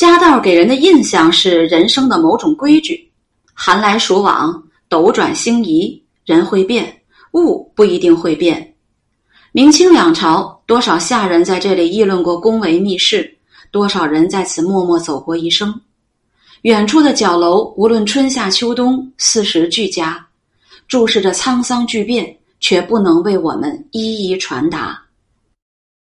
家道给人的印象是人生的某种规矩。寒来暑往斗转星移人会变物不一定会变。明清两朝多少下人在这里议论过宫闱秘事多少人在此默默走过一生。远处的角楼无论春夏秋冬四时俱佳。注视着沧桑巨变却不能为我们一一传达。